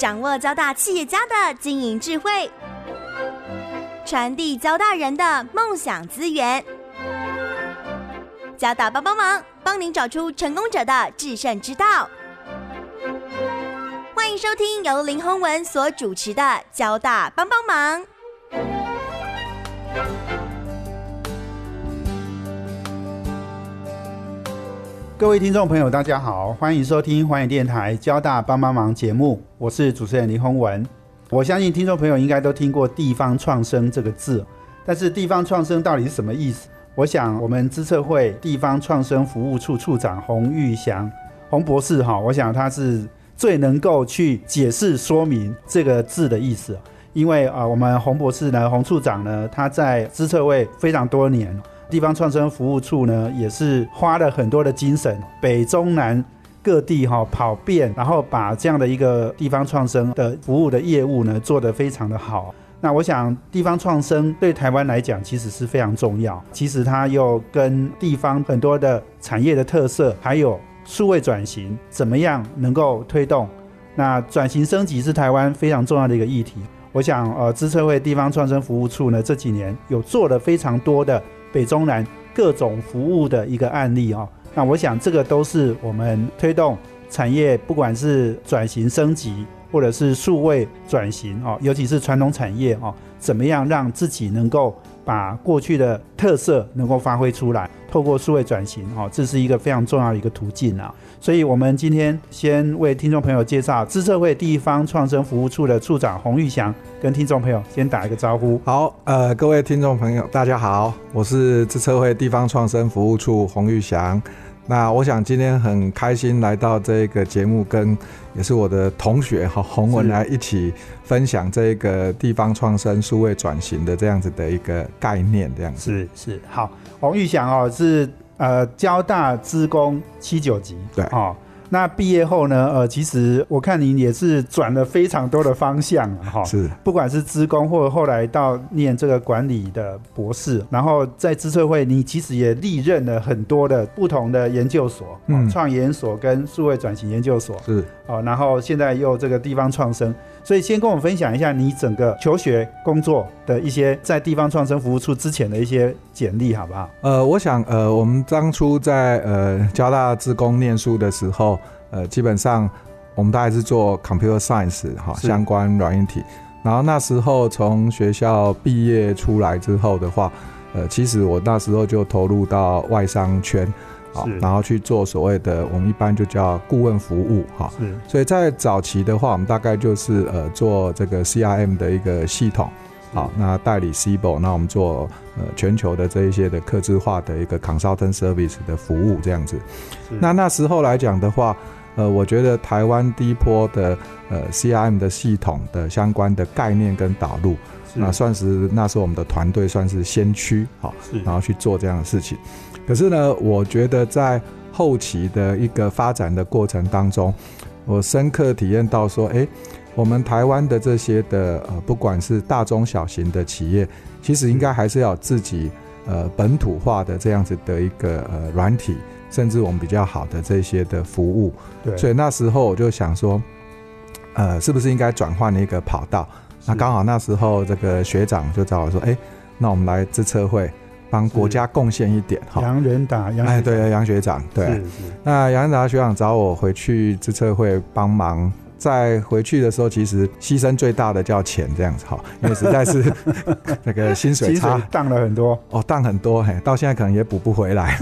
掌握交大企业家的经营智慧，传递交大人的梦想资源。交大帮帮忙，帮您找出成功者的制胜之道。欢迎收听由林宏文所主持的《交大帮帮忙》。各位听众朋友，大家好，欢迎收听环宇电台交大帮帮忙节目，我是主持人林宏文。我相信听众朋友应该都听过“地方创生”这个字，但是“地方创生”到底是什么意思？我想我们资策会地方创生服务处处长洪玉祥洪博士哈，我想他是最能够去解释说明这个字的意思，因为啊，我们洪博士呢，洪处长呢，他在资策会非常多年。地方创生服务处呢，也是花了很多的精神，北中南各地哈跑遍，然后把这样的一个地方创生的服务的业务呢做得非常的好。那我想，地方创生对台湾来讲其实是非常重要。其实它又跟地方很多的产业的特色，还有数位转型怎么样能够推动？那转型升级是台湾非常重要的一个议题。我想，呃，资策会地方创生服务处呢这几年有做了非常多的。北中南各种服务的一个案例啊，那我想这个都是我们推动产业，不管是转型升级，或者是数位转型哦，尤其是传统产业哦，怎么样让自己能够把过去的特色能够发挥出来。透过数位转型，哈，这是一个非常重要的一个途径啊。所以，我们今天先为听众朋友介绍资策会地方创生服务处的处长洪玉祥，跟听众朋友先打一个招呼。好，呃，各位听众朋友，大家好，我是资策会地方创生服务处洪玉祥。那我想今天很开心来到这个节目，跟也是我的同学哈洪文来一起分享这个地方创生数位转型的这样子的一个概念，这样子是是好。洪玉祥哦，是呃交大资工七九级，对哦。那毕业后呢？呃，其实我看您也是转了非常多的方向哈。是，不管是职工，或者后来到念这个管理的博士，然后在资策会，你其实也历任了很多的不同的研究所，嗯，创研所跟数位转型研究所是。哦，然后现在又这个地方创生。所以先跟我们分享一下你整个求学工作的一些在地方创生服务处之前的一些简历，好不好？呃，我想，呃，我们当初在呃交大职工念书的时候，呃，基本上我们大概是做 computer science 哈相关软硬体。然后那时候从学校毕业出来之后的话，呃，其实我那时候就投入到外商圈。好，然后去做所谓的，我们一般就叫顾问服务，哈。是。所以在早期的话，我们大概就是呃做这个 CRM 的一个系统，好，那代理 CBO，那我们做呃全球的这一些的客制化的一个 consultant service 的服务这样子。那那时候来讲的话，呃，我觉得台湾低坡的呃 CRM 的系统的相关的概念跟导入，那算是那时候我们的团队算是先驱，好，然后去做这样的事情。可是呢，我觉得在后期的一个发展的过程当中，我深刻体验到说，哎，我们台湾的这些的呃，不管是大中小型的企业，其实应该还是要自己呃本土化的这样子的一个呃软体，甚至我们比较好的这些的服务。对。所以那时候我就想说，呃，是不是应该转换一个跑道？那刚好那时候这个学长就找我说，哎，那我们来自测会。帮国家贡献一点哈，杨仁达，哎，对，杨学长，对，那杨仁达学长找我回去自测会帮忙，在回去的时候，其实牺牲最大的叫钱这样子哈，因为实在是 那个薪水差，荡了很多哦，荡很多，嘿，到现在可能也补不回来。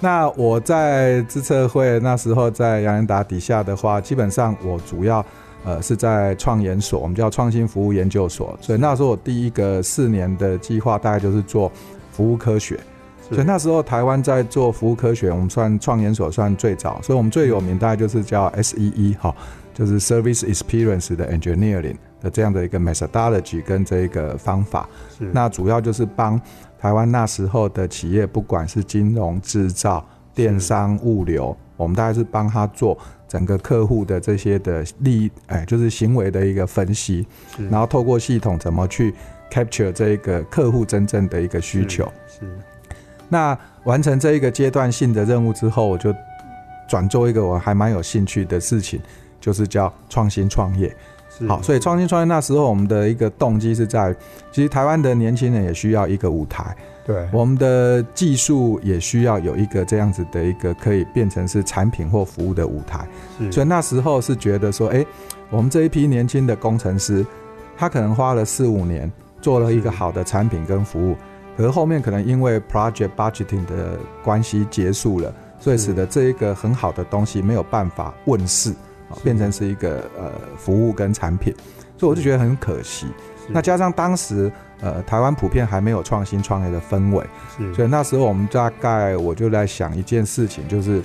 那我在自测会那时候在杨仁达底下的话，基本上我主要呃是在创研所，我们叫创新服务研究所，所以那时候我第一个四年的计划大概就是做。服务科学，所以那时候台湾在做服务科学，我们算创研所算最早，所以我们最有名大概就是叫 S E E 哈，就是 Service Experience 的 Engineering 的这样的一个 methodology 跟这一个方法。那主要就是帮台湾那时候的企业，不管是金融、制造、电商、物流，我们大概是帮他做整个客户的这些的利，哎，就是行为的一个分析，然后透过系统怎么去。capture 这一个客户真正的一个需求是，那完成这一个阶段性的任务之后，我就转做一个我还蛮有兴趣的事情，就是叫创新创业。是。好，所以创新创业那时候我们的一个动机是在，其实台湾的年轻人也需要一个舞台，对，我们的技术也需要有一个这样子的一个可以变成是产品或服务的舞台。所以那时候是觉得说，哎、我们这一批年轻的工程师，他可能花了四五年做了一个好的产品跟服务，可是后面可能因为 project budgeting 的关系结束了，所以使得这一个很好的东西没有办法问世，啊，变成是一个呃服务跟产品，所以我就觉得很可惜。那加上当时呃台湾普遍还没有创新创业的氛围，所以那时候我们大概我就在想一件事情，就是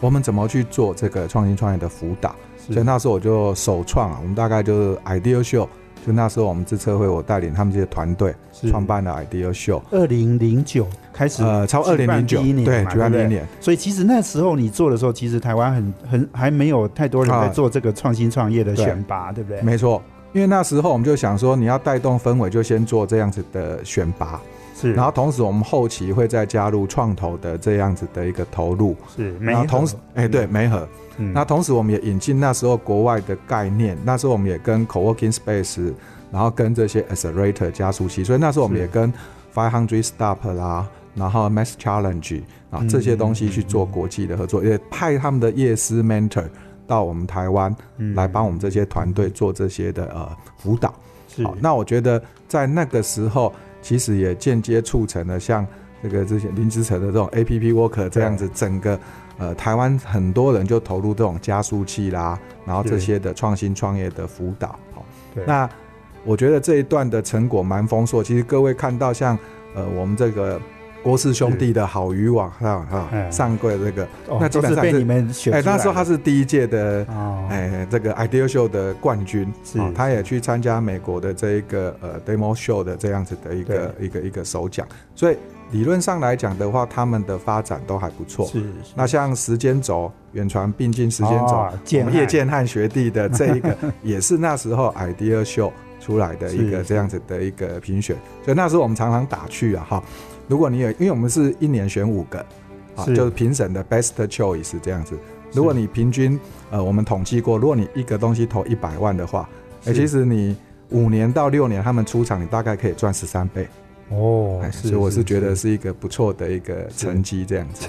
我们怎么去做这个创新创业的辅导。所以那时候我就首创啊，我们大概就是 Idea Show，就那时候我们自测会我带领他们这些团队是。创办了 Idea Show，二零零九开始，呃，超二零零九年对，举办第一年，所以其实那时候你做的时候，其实台湾很很还没有太多人在啊。做这个创新创业的对选拔，对不对？没错。因为那时候我们就想说，你要带动氛围，就先做这样子的选拔，是，然后同时我们后期会再加入创投的这样子的一个投入，是，没然后同时，哎、对，媒合，嗯。那同时我们也引进那时候国外的概念，那时候我们也跟 co-working space，然后跟这些 accelerator 加速器，所以那时候我们也跟 Five Hundred Stop 啦，然后 Mass Challenge 啊嗯这些东西去做国际的合作，也派他们的业师 mentor 到我们台湾嗯。来帮我们这些团队做这些的呃辅导。好，那我觉得在那个时候，其实也间接促成了像这个这些林志成的这种 A P P Worker 这样子，整个呃台湾很多人就投入这种加速器啦，然后这些的创新创业的辅导。好，那我觉得这一段的成果蛮丰硕。其实各位看到像呃我们这个郭氏兄弟的好渔网哈哈哎。上柜这个，哦那基本上是是被你们选哎、那时候他是第一届的哦，哎，这个 Idea Show 的冠军，是哦他也去参加美国的这一个呃 Demo Show 的这样子的一个一个一个首奖，所以理论上来讲的话，他们的发展都还不错。是那像时间轴远传并进时间轴，我哦建们叶汉建汉学弟的这一个 也是那时候 Idea Show 出来的一个是这样子的一个评选，所以那时候我们常常打趣啊哈，如果你有，因为我们是一年选五个，啊，就是评审的 best choice 这样子。如果你平均，呃，我们统计过，如果你一个东西投一百万的话，哎、是。其实你五年到六年他们出场，你大概可以赚十三倍。哦哎，所以我是觉得是。一个不错的一个成绩，这样子。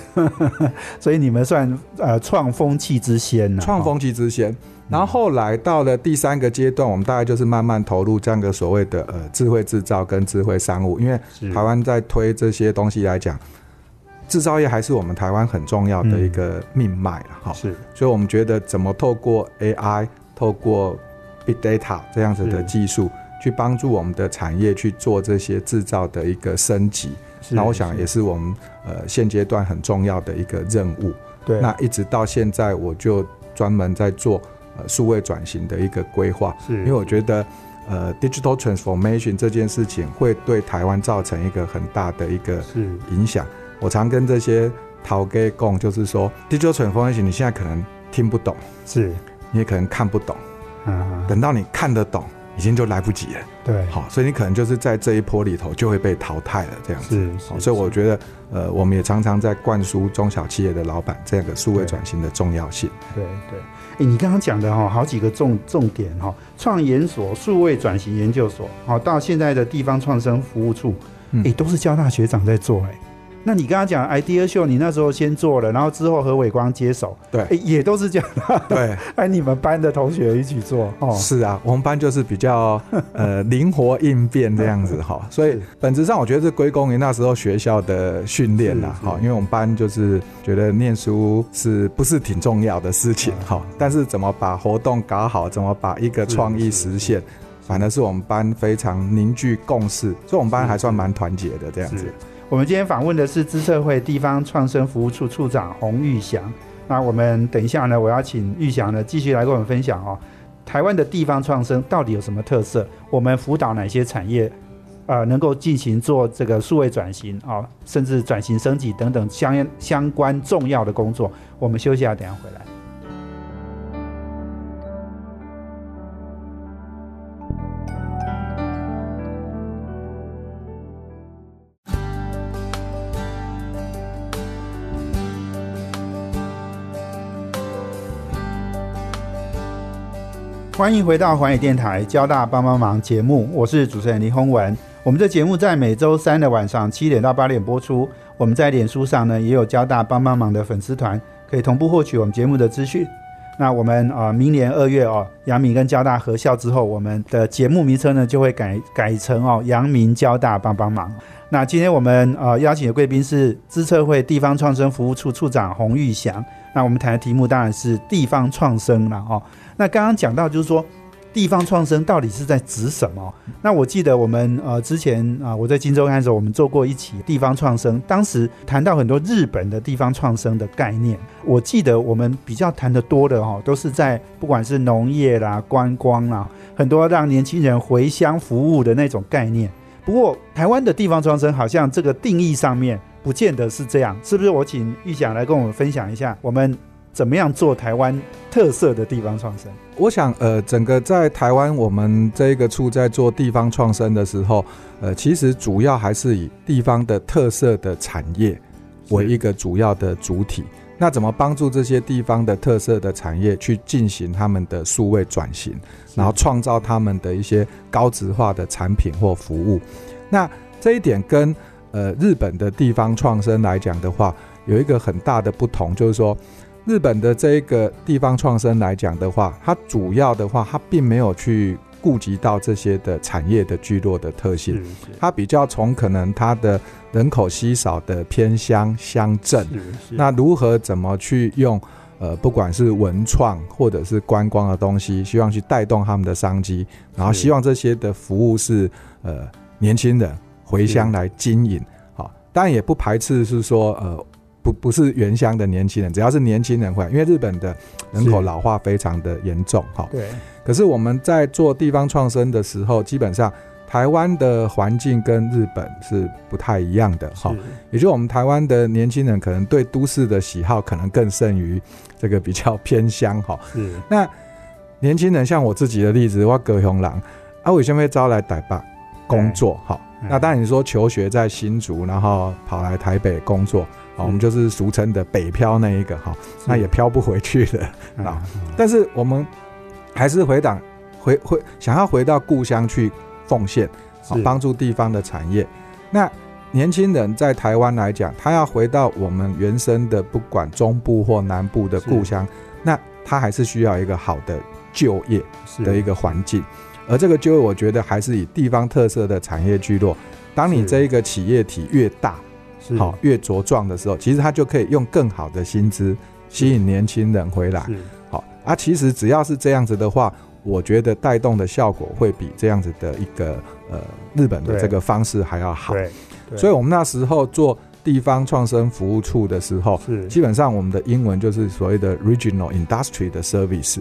所以你们算呃创风气之先呐，创风气之先。然后后来到了第三个阶段，我们大概就是慢慢投入这样的所谓的呃智慧制造跟智慧商务，因为台湾在推这些东西来讲，制造业还是我们台湾很重要的一个命脉了哈。是。所以我们觉得怎么透过 AI、透过 Big Data 这样子的技术，去帮助我们的产业去做这些制造的一个升级，是那我想也是我们呃现阶段很重要的一个任务。对，那一直到现在，我就专门在做呃数位转型的一个规划，是因为我觉得呃 digital transformation 这件事情会对台湾造成一个很大的一个影响。我常跟这些陶给共，就是说 digital transformation 你现在可能听不懂，是。你也可能看不懂，啊，等到你看得懂，已经就来不及了。对，好，所以你可能就是在这一波里头就会被淘汰了，这样子。所以我觉得，呃，我们也常常在灌输中小企业的老板这个数位转型的重要性。对对，哎，你刚刚讲的哈，好几个重重点哈，创研所、数位转型研究所，好到现在的地方创生服务处，嗯哎，都是交大学长在做哎。那你刚刚讲 idea 秀，你那时候先做了，然后之后何伟光接手，对。哎，也都是这样，对，哎，你们班的同学一起做哦，是啊，我们班就是比较呃 灵活应变这样子 哈，所以本质上我觉得是归功于那时候学校的训练啦哈，因为我们班就是觉得念书是不是挺重要的事情嗯哈，但是怎么把活动搞好，怎么把一个创意实现，反而是我们班非常凝聚共识，所以我们班还算蛮团结的这样子。是。我们今天访问的是资策会地方创生服务处处长洪玉祥。那我们等一下呢，我要请玉祥呢继续来跟我们分享哦，台湾的地方创生到底有什么特色？我们辅导哪些产业，呃，能够进行做这个数位转型啊、哦，甚至转型升级等等相相关重要的工作。我们休息一下，等下回来。欢迎回到环宇电台交大帮帮忙节目，我是主持人林宏文。我们的节目在每周三的晚上七点到八点播出。我们在脸书上呢也有交大帮帮忙的粉丝团，可以同步获取我们节目的资讯。那我们啊，明年二月哦，阳明跟交大合校之后，我们的节目名称呢就会改改成哦，阳明交大帮帮忙。那今天我们呃邀请的贵宾是资策会地方创生服务处处长洪玉祥。那我们谈的题目当然是地方创生了哦。那刚刚讲到就是说，地方创生到底是在指什么？那我记得我们呃之前啊，我在荆州看的时候，我们做过一起地方创生，当时谈到很多日本的地方创生的概念。我记得我们比较谈的多的哈，都是在不管是农业啦、观光啦，很多让年轻人回乡服务的那种概念。不过台湾的地方创生好像这个定义上面不见得是这样，是不是？我请玉想来跟我们分享一下我们。怎么样做台湾特色的地方创生？我想，呃，整个在台湾，我们这个处在做地方创生的时候，呃，其实主要还是以地方的特色的产业为一个主要的主体。那怎么帮助这些地方的特色的产业去进行他们的数位转型，然后创造他们的一些高值化的产品或服务？那这一点跟呃日本的地方创生来讲的话，有一个很大的不同，就是说。日本的这一个地方创生来讲的话，它主要的话，它并没有去顾及到这些的产业的聚落的特性，它比较从可能它的人口稀少的偏乡乡镇，那如何怎么去用呃，不管是文创或者是观光的东西，希望去带动他们的商机，然后希望这些的服务是呃年轻人回乡来经营，好，当然也不排斥是说呃。不不是原乡的年轻人，只要是年轻人会，因为日本的人口老化非常的严重，哈。对。可是我们在做地方创生的时候，基本上台湾的环境跟日本是不太一样的，哈。也就我们台湾的年轻人可能对都市的喜好可能更胜于这个比较偏乡，哈。是。那年轻人像我自己的例子，我葛雄郎，啊，为什么会招来台北工作？哈。那当然你说求学在新竹，然后跑来台北工作。啊，我们就是俗称的北漂那一个哈，那也漂不回去的啊。但是我们还是回档回回想要回到故乡去奉献，啊，帮助地方的产业。那年轻人在台湾来讲，他要回到我们原生的不管中部或南部的故乡，那他还是需要一个好的就业的一个环境。而这个就业，我觉得还是以地方特色的产业聚落。当你这一个企业体越大。好，越茁壮的时候，其实它就可以用更好的薪资吸引年轻人回来。好啊，其实只要是这样子的话，我觉得带动的效果会比这样子的一个呃日本的这个方式还要好。对，所以我们那时候做地方创生服务处的时候，基本上我们的英文就是所谓的 regional industry 的 service。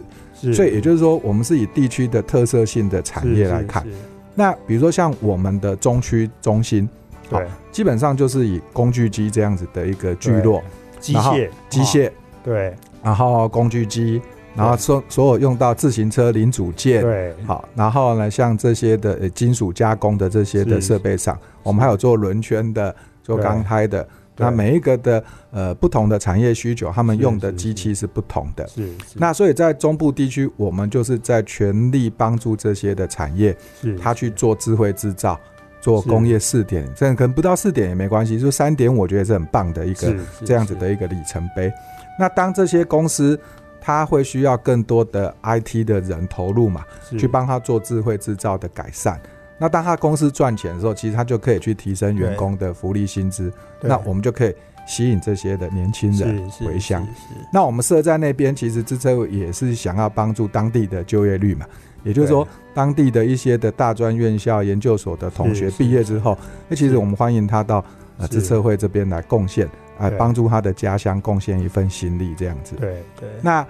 所以也就是说，我们是以地区的特色性的产业来看。那比如说像我们的中区中心。对，基本上就是以工具机这样子的一个聚落，机械、机械，对，然后工具机，然后所所有用到自行车零组件，对，好，然后呢，像这些的金属加工的这些的设备上，我们还有做轮圈的，做钢胎的，那每一个的呃不同的产业需求，他们用的机器是不同的，是，那所以在中部地区，我们就是在全力帮助这些的产业，是，他去做智慧制造。做工业四点，这可能不到四点也没关系，就三点，我觉得是很棒的一个这样子的一个里程碑。那当这些公司，他会需要更多的 IT 的人投入嘛，去帮他做智慧制造的改善。那当他公司赚钱的时候，其实他就可以去提升员工的福利薪资。那我们就可以吸引这些的年轻人回乡。那我们设在那边，其实这这也是想要帮助当地的就业率嘛。也就是说，当地的一些的大专院校、研究所的同学毕业之后，那其实我们欢迎他到呃支策会这边来贡献，来帮助他的家乡贡献一份心力，这样子。对对。那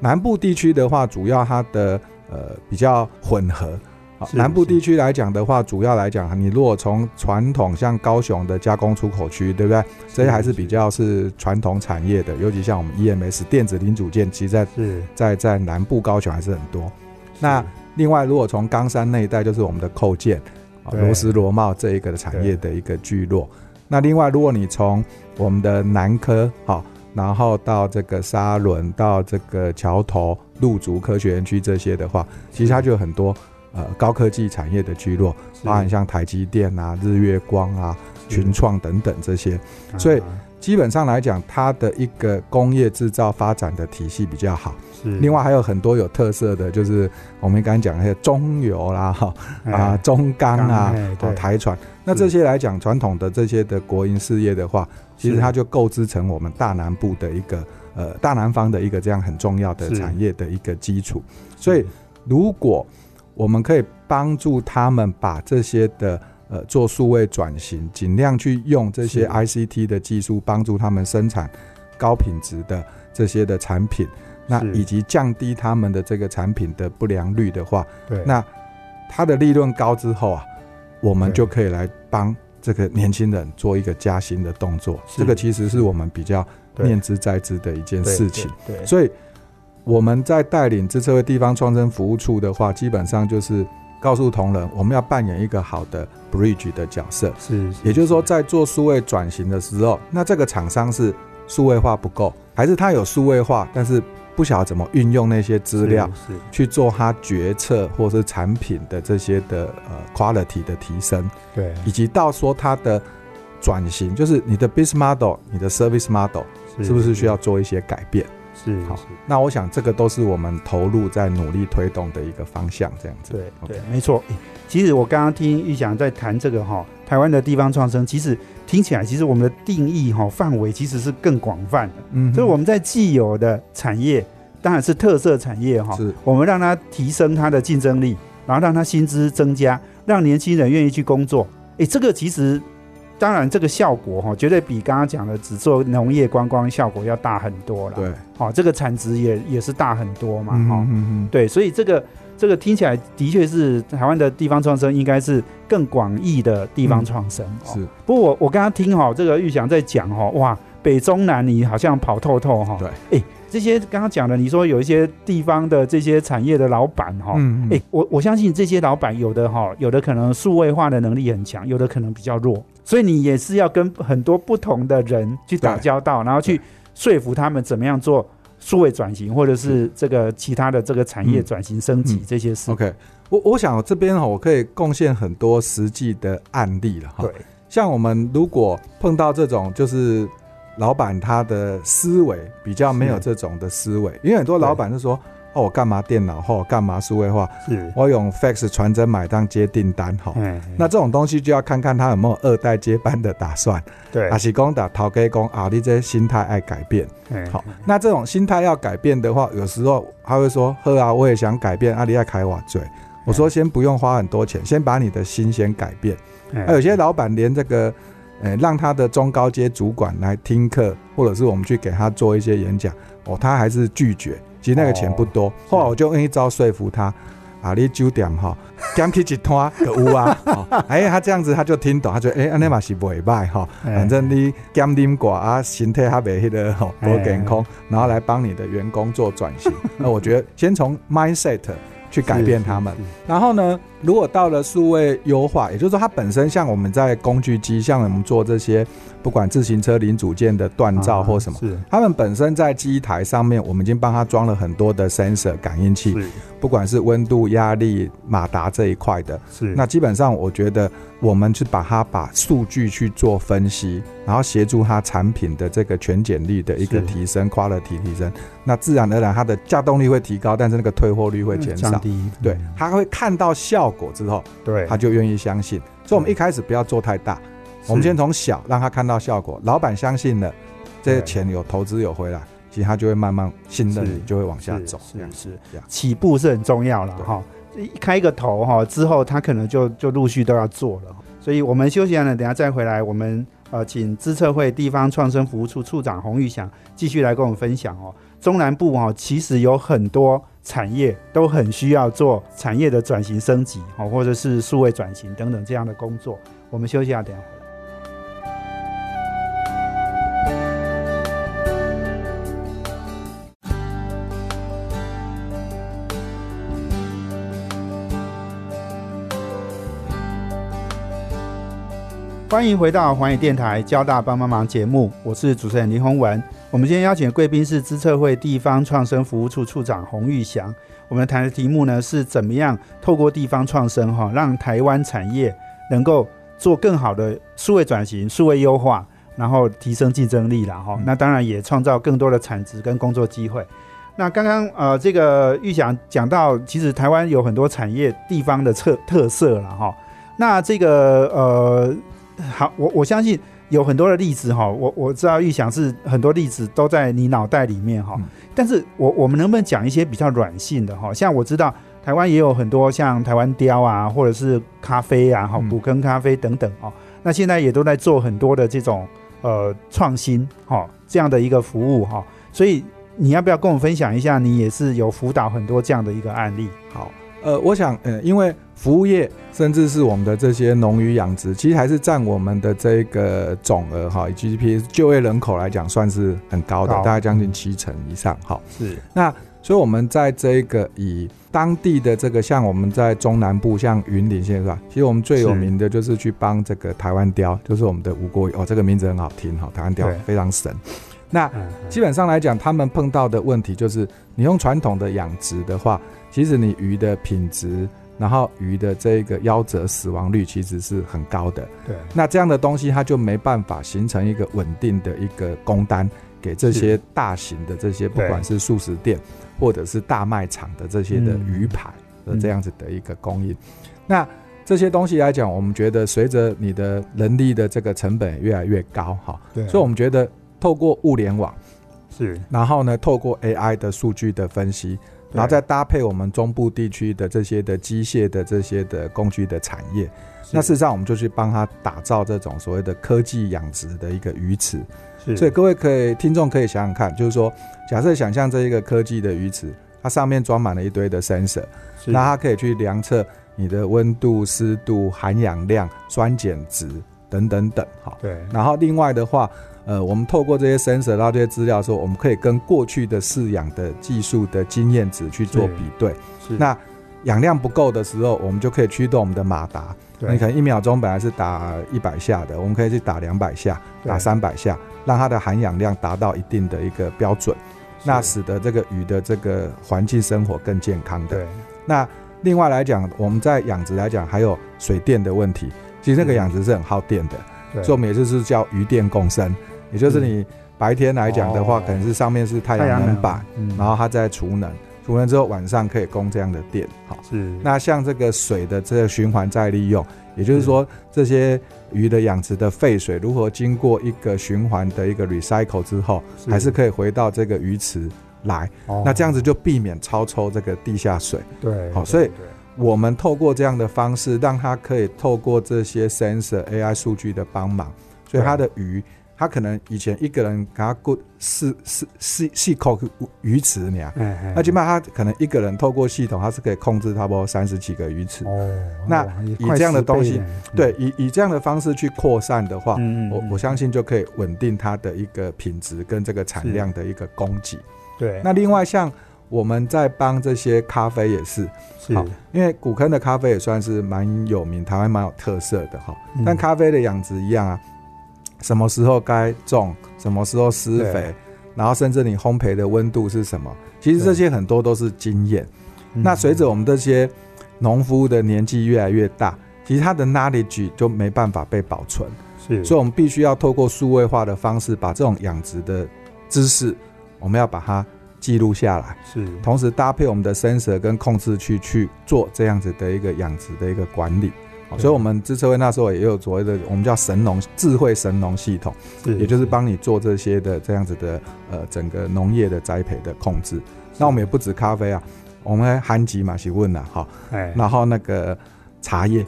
南部地区的话，主要它的呃比较混合。南部地区来讲的话，主要来讲，你如果从传统像高雄的加工出口区，对不对？这些还是比较是传统产业的，尤其像我们 EMS 电子零组件，其实在在在南部高雄还是很多。那另外，如果从冈山那一带，就是我们的扣件、螺丝螺帽这一个产业的一个聚落。那另外，如果你从我们的南科，好然后到这个沙仑，到这个桥头、陆竹科学园区这些的话，其实它就有很多呃高科技产业的聚落，包含像台积电啊、日月光啊、群创等等这些，所以基本上来讲，它的一个工业制造发展的体系比较好。另外还有很多有特色的，就是我们刚刚讲那些中油啦、哈 啊中钢啊、台船，那这些来讲传统的这些的国营事业的话，其实它就构织成我们大南部的一个呃大南方的一个这样很重要的产业的一个基础。所以如果我们可以帮助他们把这些的呃做数位转型，尽量去用这些 ICT 的技术帮助他们生产高品质的这些的产品。那以及降低他们的这个产品的不良率的话，对，那它的利润高之后啊，我们就可以来帮这个年轻人做一个加薪的动作。这个其实是我们比较念之在之的一件事情。对，所以我们在带领这社会地方创生服务处的话，基本上就是告诉同仁，我们要扮演一个好的 bridge 的角色。是，也就是说，在做数位转型的时候，那这个厂商是数位化不够，还是他有数位化，但是不晓得怎么运用那些资料去做他决策或是产品的这些的呃 quality 的提升，对，以及到说他的转型，就是你的 business model、你的 service model 是不是需要做一些改变？是好，那我想这个都是我们投入在努力推动的一个方向，这样子。对对，没错。其实我刚刚听玉祥在谈这个哈，台湾的地方创生，其实听起来其实我们的定义哈范围其实是更广泛的。嗯，所以我们在既有的产业，当然是特色产业哈，是，我们让它提升它的竞争力，然后让它薪资增加，让年轻人愿意去工作。哎，这个其实。当然，这个效果哈，绝对比刚刚讲的只做农业观光效果要大很多了。对，好，这个产值也也是大很多嘛。哈，嗯嗯对，所以这个这个听起来的确是台湾的地方创生应该是更广义的地方创生。是，不过我我刚刚听哈，这个玉祥在讲哈，哇，北中南你好像跑透透哈。对，哎，这些刚刚讲的，你说有一些地方的这些产业的老板哈，哎，我我相信这些老板有的哈，有的可能数位化的能力很强，有的可能比较弱。所以你也是要跟很多不同的人去打交道，然后去说服他们怎么样做数位转型，或者是这个其他的这个产业转型升级这些事。OK，我我想这边哈，我可以贡献很多实际的案例了哈。对，像我们如果碰到这种就是老板他的思维比较没有这种的思维，因为很多老板是说。哦，我干嘛电脑？或干嘛数位化？是，我用 fax 传真买单接订单。哈，那这种东西就要看看他有没有二代接班的打算。对，阿是公打陶给公啊，你这心态爱改变。好，那这种心态要改变的话，有时候他会说：“呵啊，我也想改变。”阿里爱开瓦嘴，我说先不用花很多钱，先把你的心先改变。还有些老板连这个，呃，让他的中高阶主管来听课，或者是我们去给他做一些演讲，哦，他还是拒绝。其实那个钱不多，后来我就用一招说服他，啊，你酒店哈，减去一摊个屋啊，哎，他这样子他就听懂，他觉得哎，安尼嘛是袂歹哈，反正你减啉寡啊，身体还袂迄个吼不健康，然后来帮你的员工做转型，那我觉得先从 mindset 去改变他们，然后呢，如果到了数位优化，也就是说它本身像我们在工具机，像我们做这些。不管自行车零组件的锻造或什么，是。他们本身在机台上面，我们已经帮他装了很多的 sensor 感应器，不管是温度、压力、马达这一块的，是。那基本上我觉得我们去把它把数据去做分析，然后协助它产品的这个全检率的一个提升，quality 提升，那自然而然它的稼动力会提高，但是那个退货率会减少，对，他会看到效果之后，对，他就愿意相信，所以我们一开始不要做太大。我们先从小让他看到效果，老板相信了，这些钱有投资有回来，其实他就会慢慢信任你，就会往下走。是是，起步是很重要了哈。一开一个头哈，之后他可能就就陆续都要做了。所以我们休息完了，等下再回来，我们呃请资策会地方创生服务处处长洪玉祥继续来跟我们分享哦。中南部哦，其实有很多产业都很需要做产业的转型升级哦，或者是数位转型等等这样的工作。我们休息下，等下。欢迎回到环宇电台交大帮帮忙节目，我是主持人林宏文。我们今天邀请的贵宾是资策会地方创生服务处处长洪玉祥。我们谈的题目呢是怎么样透过地方创生哈，让台湾产业能够做更好的数位转型、数位优化，然后提升竞争力了哈。那当然也创造更多的产值跟工作机会。那刚刚呃，这个玉祥讲到，其实台湾有很多产业地方的特特色了哈。那这个呃。好，我我相信有很多的例子哈，我我知道预想是很多例子都在你脑袋里面哈，但是我我们能不能讲一些比较软性的哈？像我知道台湾也有很多像台湾雕啊，或者是咖啡啊，哈，古坑咖啡等等哦，那现在也都在做很多的这种呃创新哈，这样的一个服务哈，所以你要不要跟我分享一下？你也是有辅导很多这样的一个案例？好。呃，我想，呃，因为服务业甚至是我们的这些农渔养殖，其实还是占我们的这个总额哈，以 GDP 就业人口来讲，算是很高的，大概将近七成以上哈。是。那所以我们在这个以当地的这个，像我们在中南部，像云林县是吧？其实我们最有名的就是去帮这个台湾雕，就是我们的吴国哦，这个名字很好听哈，台湾雕非常神。那基本上来讲，他们碰到的问题就是，你用传统的养殖的话。其实你鱼的品质，然后鱼的这个夭折死亡率其实是很高的。对，那这样的东西它就没办法形成一个稳定的一个工单给这些大型的这些不管是素食店或者是大卖场的这些的鱼排的这样子的一个供应。那这些东西来讲，我们觉得随着你的人力的这个成本越来越高，哈，对，所以我们觉得透过物联网是，然后呢，透过 AI 的数据的分析。然后再搭配我们中部地区的这些的机械的这些的工具的产业，那事实上我们就去帮他打造这种所谓的科技养殖的一个鱼池。所以各位可以听众可以想想看，就是说，假设想象这一个科技的鱼池，它上面装满了一堆的 sensor，那它可以去量测你的温度、湿度、含氧量、酸碱值等等等，哈。对。然后另外的话。呃，我们透过这些 sensor 到这些资料说，我们可以跟过去的饲养的技术的经验值去做比对。是。那氧量不够的时候，我们就可以驱动我们的马达。对。你可能一秒钟本来是打一百下的，我们可以去打两百下，打三百下，让它的含氧量达到一定的一个标准，那使得这个鱼的这个环境生活更健康的。对。那另外来讲，我们在养殖来讲，还有水电的问题。其实这个养殖是很耗电的，所以我们也就是叫鱼电共生。也就是你白天来讲的话，可能是上面是太阳能板，然后它在储能，储能之后晚上可以供这样的电。好，是。那像这个水的这个循环再利用，也就是说这些鱼的养殖的废水如何经过一个循环的一个 recycle 之后，还是可以回到这个鱼池来。那这样子就避免超抽这个地下水。对。好，所以我们透过这样的方式，让它可以透过这些 sensor AI 数据的帮忙，所以它的鱼。他可能以前一个人给他过四四四四口鱼池呢，那起码他可能一个人透过系统，他是可以控制差不多三十几个鱼池。哦，那以这样的东西，对，以以这样的方式去扩散的话，我我相信就可以稳定它的一个品质跟这个产量的一个供给。对，那另外像我们在帮这些咖啡也是，好，因为古坑的咖啡也算是蛮有名，台湾蛮有特色的哈。但咖啡的养殖一样啊。什么时候该种，什么时候施肥，然后甚至你烘焙的温度是什么？其实这些很多都是经验。那随着我们这些农夫的年纪越来越大，其实他的 knowledge 就没办法被保存。是，所以我们必须要透过数位化的方式，把这种养殖的知识，我们要把它记录下来。是，同时搭配我们的 sensor 跟控制器去做这样子的一个养殖的一个管理。所以，我们资策会那时候也有所谓的，我们叫神农智慧神农系统，也就是帮你做这些的这样子的呃整个农业的栽培的控制。那我们也不止咖啡啊，我们还吉马西问了哈，然后那个茶叶，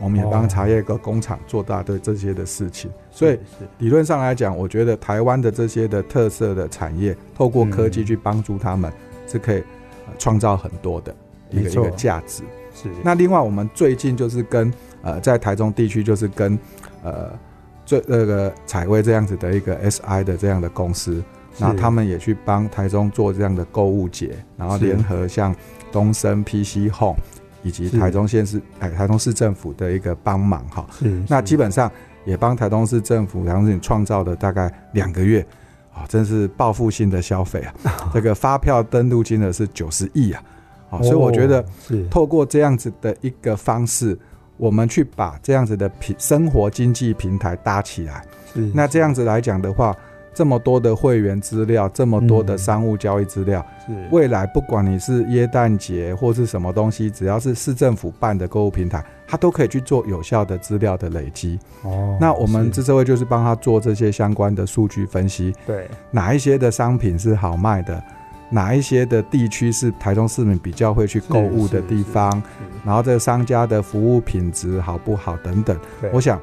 我们也帮茶叶个工厂做大对这些的事情。所以理论上来讲，我觉得台湾的这些的特色的产业，透过科技去帮助他们，是可以创造很多的一个一个价值。是。那另外，我们最近就是跟呃，在台中地区就是跟，呃，最那个采薇这样子的一个 SI 的这样的公司，然后他们也去帮台中做这样的购物节，然后联合像东升 PC Home 以及台中县市哎台中市政府的一个帮忙哈，是那基本上。也帮台中市政府台东市创造了大概两个月，啊，真是报复性的消费啊！这个发票登录金额是九十亿啊！啊，所以我觉得是透过这样子的一个方式，我们去把这样子的平生活经济平台搭起来。是那这样子来讲的话，这么多的会员资料，这么多的商务交易资料，是。未来不管你是耶诞节或是什么东西，只要是市政府办的购物平台，它都可以去做有效的资料的累积。哦那我们是。自社会就是帮他做这些相关的数据分析，对。哪一些的商品是好卖的，哪一些的地区是台中市民比较会去购物的地方，然后这个商家的服务品质好不好等等。我想，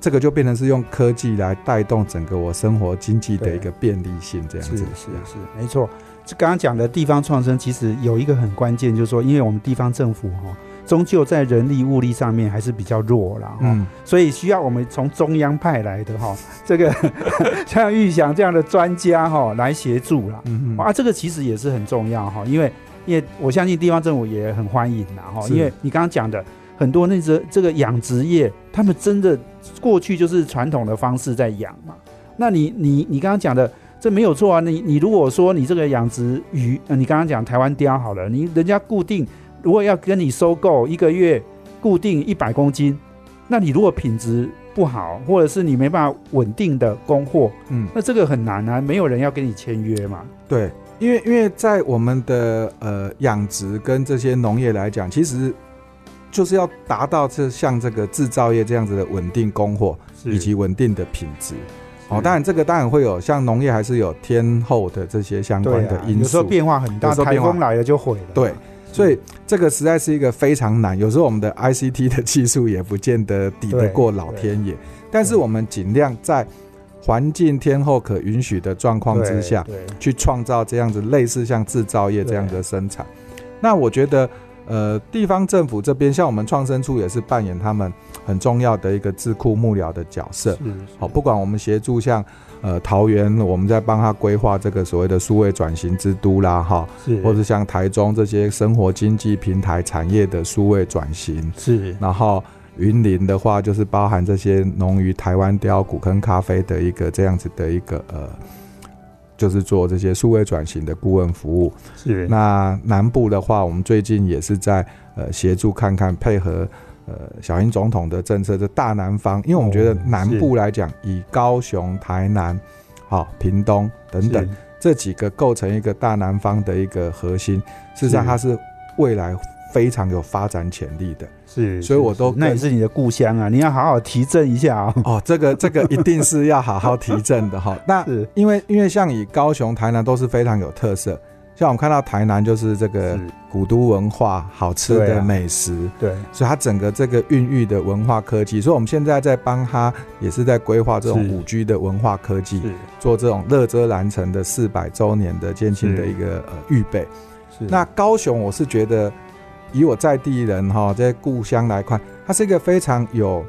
这个就变成是用科技来带动整个我生活经济的一个便利性，这样是子。是是，没错。这刚刚讲的地方创生，其实有一个很关键，就是说，因为我们地方政府哈、终究在人力物力上面还是比较弱了。哈、嗯，所以需要我们从中央派来的哈、这个 像玉祥这样的专家哈、来协助啦。嗯啊，这个其实也是很重要哈，因为因为我相信地方政府也很欢迎啦哈，因为你刚刚讲的很多那只这个养殖业，他们真的过去就是传统的方式在养嘛。那你你你刚刚讲的这没有错啊，你你如果说你这个养殖鱼，呃、你刚刚讲台湾鲷好了，你人家固定如果要跟你收购一个月固定一百公斤，那你如果品质不好，或者是你没办法稳定的供货，嗯，那这个很难啊，没有人要跟你签约嘛。对，因为因为在我们的呃养殖跟这些农业来讲，其实就是要达到这像这个制造业这样子的稳定供货以及稳定的品质。哦，当然这个当然会有像农业还是有天候的这些相关的因素，有时候变化很大，台风来了就毁了。对，所以这个实在是一个非常难。有时候我们的 ICT 的技术也不见得抵得过老天爷，但是我们尽量在环境天后可允许的状况之下，去创造这样子类似像制造业这样的生产。那我觉得，呃，地方政府这边像我们创生处也是扮演他们很重要的一个智库幕僚的角色。是好，不管我们协助像呃桃园，我们在帮他规划这个所谓的数位转型之都啦，哈，是或者像台中这些生活经济平台产业的数位转型，是然后云林的话就是包含这些农于台湾雕、古坑咖啡的一个这样子的一个呃，就是做这些数位转型的顾问服务。是那南部的话，我们最近也是在呃协助看看配合。呃，小英总统的政策，这大南方，因为我们觉得哦南部来讲，以高雄、台南、好、屏东等等，这几个构成一个大南方的一个核心，事实上它是未来非常有发展潜力的。是，所以我都那也是你的故乡啊，你要好好提振一下啊。哦，这 个这个一定是要好好提振的哈。那因为因为像以高雄、台南都是非常有特色，像我们看到台南就是这个古都文化、好吃的美食，对。所以它整个这个孕育的文化科技，所以我们现在在帮它也是在规划这种是。五 G 的文化科技，做这种乐遮兰城的四百周年的建庆的一个呃预备。是。那高雄，我是觉得以我在地人哈，在故乡来看，它是一个非常有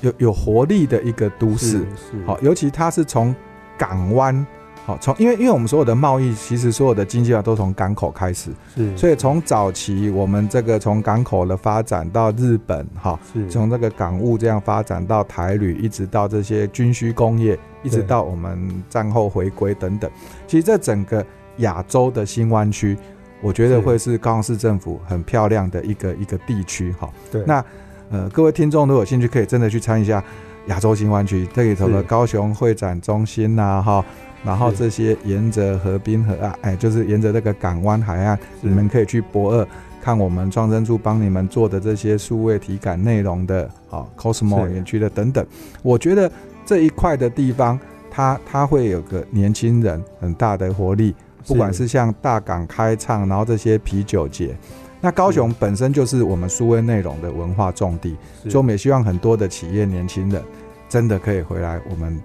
有有活力的一个都市。好，尤其它是从港湾，好从因为因为我们所有的贸易，其实所有的经济啊都从港口开始，是，所以从早期我们这个从港口的发展到日本哈，是。从这个港务这样发展到台旅，一直到这些军需工业，一直到我们战后回归等等。其实这整个亚洲的新湾区，我觉得会是高雄市政府很漂亮的一个一个地区哈。对。那呃，各位听众如果有兴趣，可以真的去参与一下亚洲新湾区这里头的高雄会展中心呐、哈，然后这些沿着河滨河岸，哎，就是沿着这个港湾海岸，你们可以去博二看我们创生处帮你们做的这些数位体感内容的，好、Cosmo 园区的等等。我觉得这一块的地方，它它会有个年轻人很大的活力，不管是像大港开唱，然后这些啤酒节。那高雄本身就是我们数位内容的文化重地，所以我们也希望很多的企业年轻人真的可以回来我们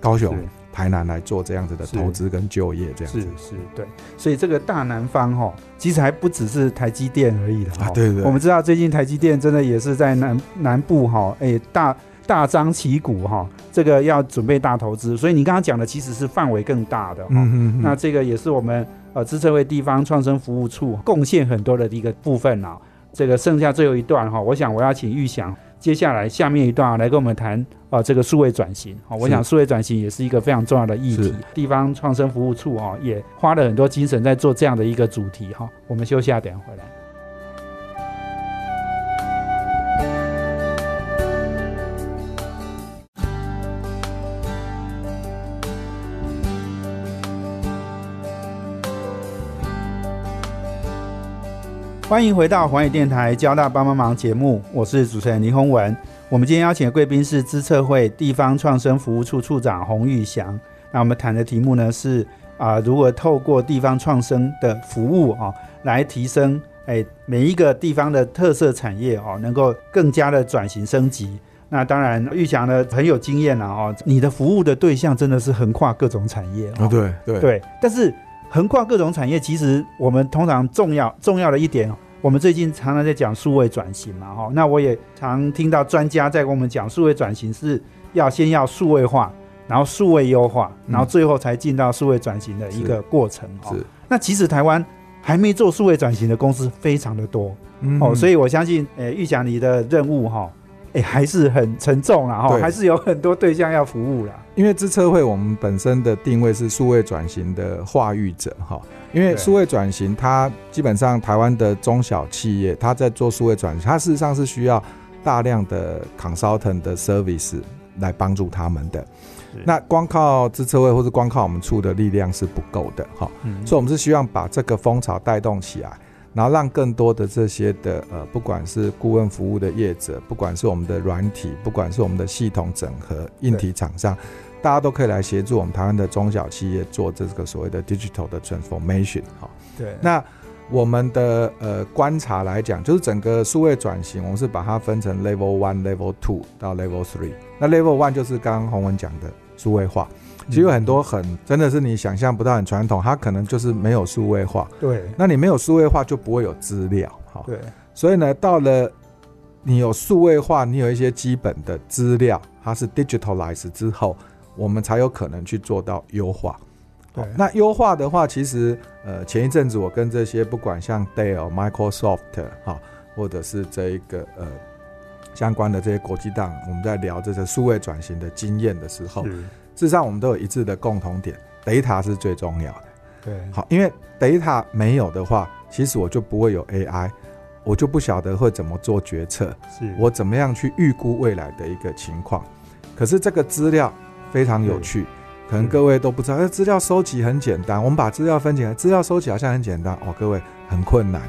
高雄是、台南来做这样子的投资跟就业，这样子。是是，对，所以这个大南方哈，其实还不只是台积电而已的哈啊，对对对。我们知道最近台积电真的也是在南南部哈，哎大大张旗鼓哈，这个要准备大投资，所以你刚刚讲的其实是范围更大的哈。嗯嗯那这个也是我们呃资策会地方创生服务处贡献很多的一个部分啊。这个剩下最后一段哈，我想我要请玉祥接下来下面一段啊，来跟我们谈啊这个数位转型啊。我想数位转型也是一个非常重要的议题，地方创生服务处啊也花了很多精神在做这样的一个主题哈。我们休息下，等下回来。欢迎回到环宇电台交大帮帮忙节目，我是主持人倪宏文。我们今天邀请的贵宾是资策会地方创生服务处处长洪玉祥。那我们谈的题目呢是啊，如何透过地方创生的服务啊，来提升哎每一个地方的特色产业哦，能够更加的转型升级。那当然，玉祥呢很有经验了哦，你的服务的对象真的是横跨各种产业哦，对对对，但是。横跨各种产业，其实我们通常重要重要的一点，我们最近常常在讲数位转型嘛，哈，那我也常听到专家在跟我们讲，数位转型是要先要数位化，然后数位优化，然后最后才进到数位转型的一个过程。是，那其实台湾还没做数位转型的公司非常的多，哦，所以我相信，诶，玉祥你的任务，哈。哎，还是很沉重啦，哈，还是有很多对象要服务啦。因为资策会我们本身的定位是数位转型的化育者，哈。因为数位转型，它基本上台湾的中小企业，它在做数位转型，它事实上是需要大量的 consultant 的 service 来帮助他们的。那光靠资策会或者光靠我们处的力量是不够的，哈。所以，我们是希望把这个风潮带动起来。然后让更多的这些的呃，不管是顾问服务的业者，不管是我们的软体，不管是我们的系统整合、硬体厂商，大家都可以来协助我们台湾的中小企业做这个所谓的 digital 的 transformation 哈。对。那我们的呃观察来讲，就是整个数位转型，我们是把它分成 level one、level two 到 level three。那 level one 就是刚刚洪文讲的数位化。其实有很多很真的是你想象不到很传统，它可能就是没有数位化。对，那你没有数位化就不会有资料。哈，对。所以呢，到了你有数位化，你有一些基本的资料，它是 digitalize 之后，我们才有可能去做到优化。对，那优化的话，其实呃，前一阵子我跟这些不管像 Dell、Microsoft 哈，或者是这一个呃相关的这些国际档，我们在聊这些数位转型的经验的时候。事实上，我们都有一致的共同点，data 是最重要的。对，好，因为 data 没有的话，其实我就不会有 AI，我就不晓得会怎么做决策，是我怎么样去预估未来的一个情况。可是这个资料非常有趣，可能各位都不知道，那资料收集很简单，我们把资料分起来，资料收集好像很简单哦，各位很困难。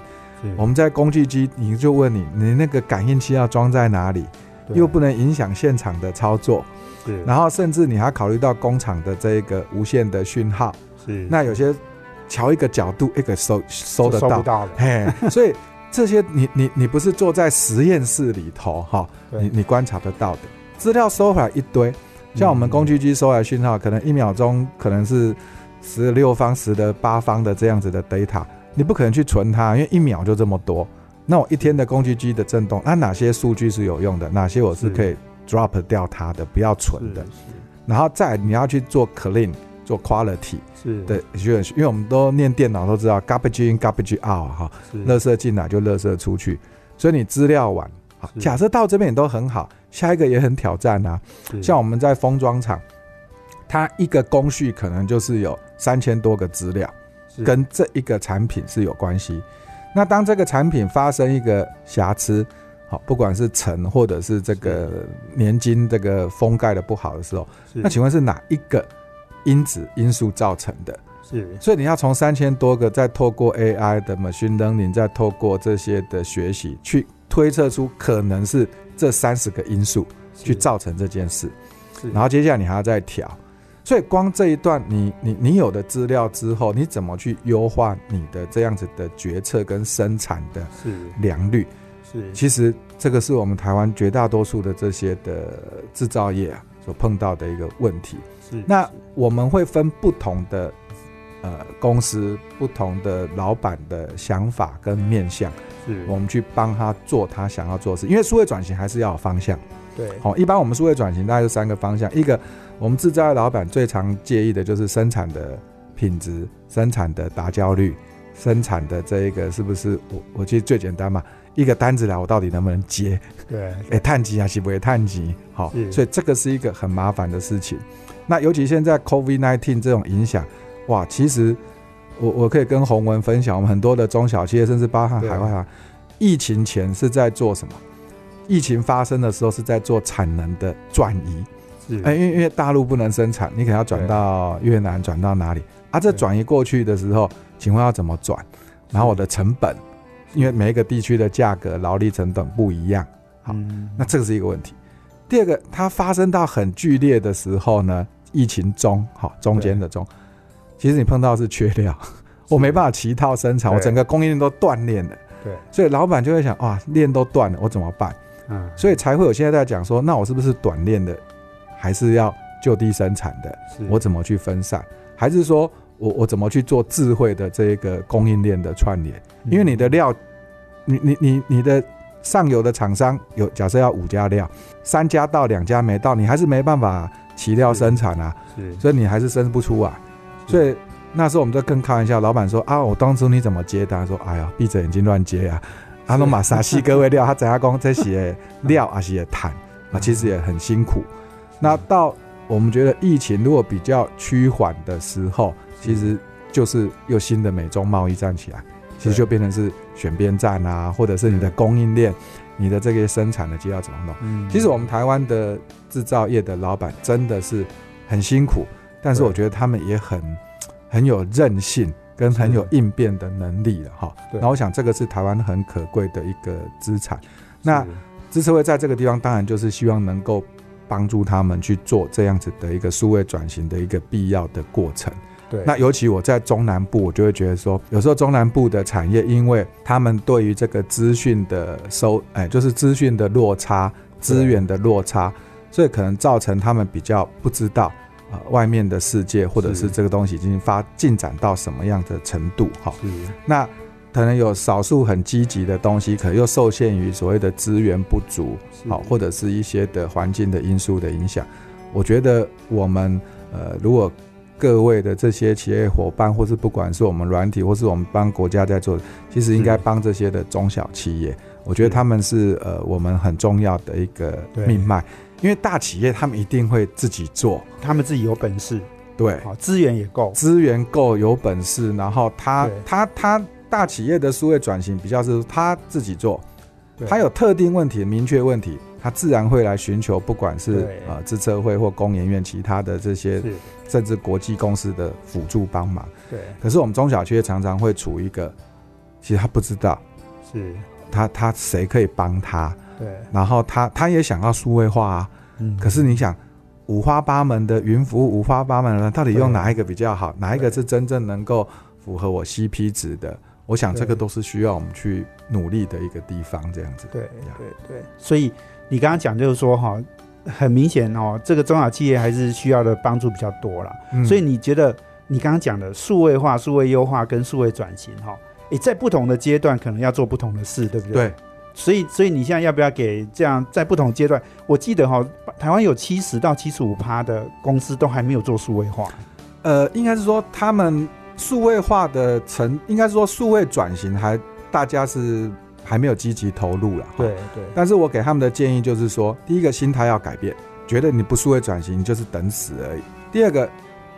我们在工具机，你就问你，你那个感应器要装在哪里，又不能影响现场的操作。是，然后甚至你还考虑到工厂的这一个无线的讯号，是，那有些调一个角度，一个收收得到，到嘿，所以这些你你你不是坐在实验室里头哈，你你观察得到的。资料收回来一堆，像我们工具机收来讯号，可能一秒钟可能是十六方、十的八方的这样子的 data，你不可能去存它，因为一秒就这么多。那我一天的工具机的震动，那哪些数据是有用的？哪些我是可以？drop 掉它的，不要存的，然后再你要去做 clean，做 quality，是。的，因为因为我们都念电脑都知道 garbage in garbage out 哈，垃圾进来就垃圾出去，所以你资料完，好，假设到这边也都很好，下一个也很挑战啊，像我们在封装厂，它一个工序可能就是有三千多个资料，跟这一个产品是有关系，那当这个产品发生一个瑕疵。好，不管是尘或者是这个年金这个封盖的不好的时候，那请问是哪一个因子因素造成的？是，所以你要从三千多个，再透过 AI 的 machine learning，再透过这些的学习，去推测出可能是这三十个因素去造成这件事。然后接下来你还要再调，所以光这一段你你你有的资料之后，你怎么去优化你的这样子的决策跟生产的良率？是，其实这个是我们台湾绝大多数的这些的制造业啊所碰到的一个问题。是，那我们会分不同的呃公司、不同的老板的想法跟面向，是我们去帮他做他想要做事。因为数位转型还是要有方向。对，好，一般我们数位转型大概是三个方向：一个我们制造业老板最常介意的就是生产的品质、生产的达焦率生产的这一个是不是我我觉得最简单嘛，一个单子来我到底能不能接？对，哎，碳基还是不会碳基？好，所以这个是一个很麻烦的事情。那尤其现在 COVID-19 这种影响，哇，其实我我可以跟洪文分享，我们很多的中小企业，甚至包含海外啊，疫情前是在做什么？疫情发生的时候是在做产能的转移。哎，因为因为大陆不能生产，你可能要转到越南，转到哪里？啊，这转移过去的时候，请问要怎么转？然后我的成本，因为每一个地区的价格、劳力成本不一样，好，那这个是一个问题。第二个，它发生到很剧烈的时候呢，疫情中，好，中间的中，其实你碰到是缺料，我没办法齐套生产，我整个供应链都断裂了。对，所以老板就会想，哇，链都断了，我怎么办？嗯，所以才会有现在在讲说，那我是不是短链的？还是要就地生产的，我怎么去分散？还是说我我怎么去做智慧的这个供应链的串联？因为你的料，你你你你的上游的厂商有假设要五家料，三家到两家没到，你还是没办法齐料生产啊，所以你还是生不出啊。所以那时候我们就更开玩笑，老板说啊，我当初你怎么接？他说哎呀，闭着眼睛乱接啊。阿龙马沙西各位料，他怎样讲这些料还是也谈啊，其实也很辛苦。那到我们觉得疫情如果比较趋缓的时候，其实就是又新的美中贸易战起来，其实就变成是选边站啊，或者是你的供应链、你的这个生产的就要怎么弄？嗯，其实我们台湾的制造业的老板真的是很辛苦，但是我觉得他们也很很有韧性跟很有应变的能力了哈。那我想这个是台湾很可贵的一个资产。那支持会在这个地方，当然就是希望能够。帮助他们去做这样子的一个数位转型的一个必要的过程。对，那尤其我在中南部，我就会觉得说，有时候中南部的产业，因为他们对于这个资讯的收，哎，就是资讯的落差、资源的落差，所以可能造成他们比较不知道啊，外面的世界或者是这个东西已经发进展到什么样的程度。哈，那。可能有少数很积极的东西，可能又受限于所谓的资源不足，好，或者是一些的环境的因素的影响。我觉得我们呃，如果各位的这些企业伙伴，或是不管是我们软体，或是我们帮国家在做，其实应该帮这些的中小企业。我觉得他们是呃，我们很重要的一个命脉，因为大企业他们一定会自己做，他们自己有本事，对，好资源也够，资源够有本事，然后他他他。大企业的数位转型比较是他自己做，他有特定问题、明确问题，他自然会来寻求，不管是呃资策会或工研院其他的这些，甚至国际公司的辅助帮忙。对。可是我们中小企业常常会处一个，其实他不知道，是他他谁可以帮他？对。然后他他也想要数位化啊，嗯。可是你想，五花八门的云服务，五花八门的，到底用哪一个比较好？哪一个是真正能够符合我 CP 值的？我想这个都是需要我们去努力的一个地方，这样子。对对对，所以你刚刚讲就是说哈，很明显哦，这个中小企业还是需要的帮助比较多了。所以你觉得你刚刚讲的数位化、数位优化跟数位转型哈，诶，在不同的阶段可能要做不同的事，对不对？对。所以，所以你现在要不要给这样在不同阶段？我记得哈，台湾有七十到七十五趴的公司都还没有做数位化。呃，应该是说他们。数位化的成，应该说数位转型还大家是还没有积极投入了。对对。但是我给他们的建议就是说，第一个心态要改变，觉得你不数位转型就是等死而已。第二个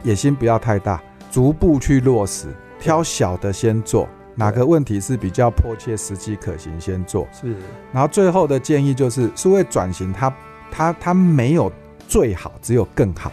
野心不要太大，逐步去落实，挑小的先做，哪个问题是比较迫切、实际可行先做。是。然后最后的建议就是，数位转型它它它没有最好，只有更好。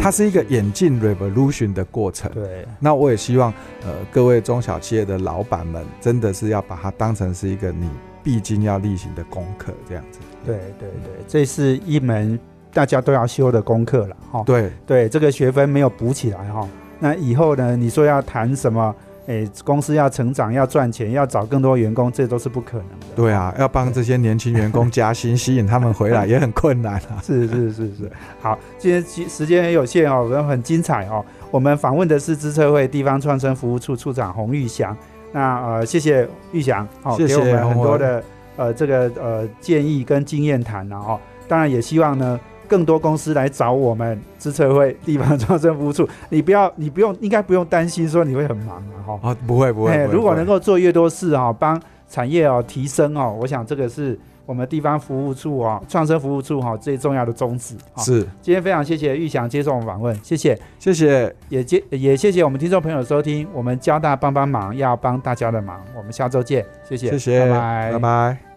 它是一个演进 revolution 的过程。对，那我也希望，呃，各位中小企业的老板们，真的是要把它当成是一个你必经要例行的功课，这样子。对对对，这是一门大家都要修的功课了，哈。对对，这个学分没有补起来，哈。那以后呢？你说要谈什么？哎，公司要成长，要赚钱，要找更多员工，这都是不可能的。对啊，要帮这些年轻员工加薪，吸引他们回来也很困难啊。是是是是。好，今天时时间很有限哦，我们很精彩哦。我们访问的是资策会地方创生服务处处长洪玉祥。那呃，谢谢玉祥，哦，给我们很多的呃这个呃建议跟经验谈了哦。当然也希望呢。更多公司来找我们资策会地方创生服务处，你不要，你不用，应该不用担心说你会很忙啊，哈。啊，不会不会哎，如果能够做越多事啊，帮产业哦提升哦，我想这个是我们地方服务处哦，创生服务处哈最重要的宗旨。好是，今天非常谢谢玉祥接受我们访问，谢谢，谢谢，也接也谢谢我们听众朋友收听，我们交大帮帮忙，要帮大家的忙，我们下周见，谢谢，谢谢，拜拜。拜拜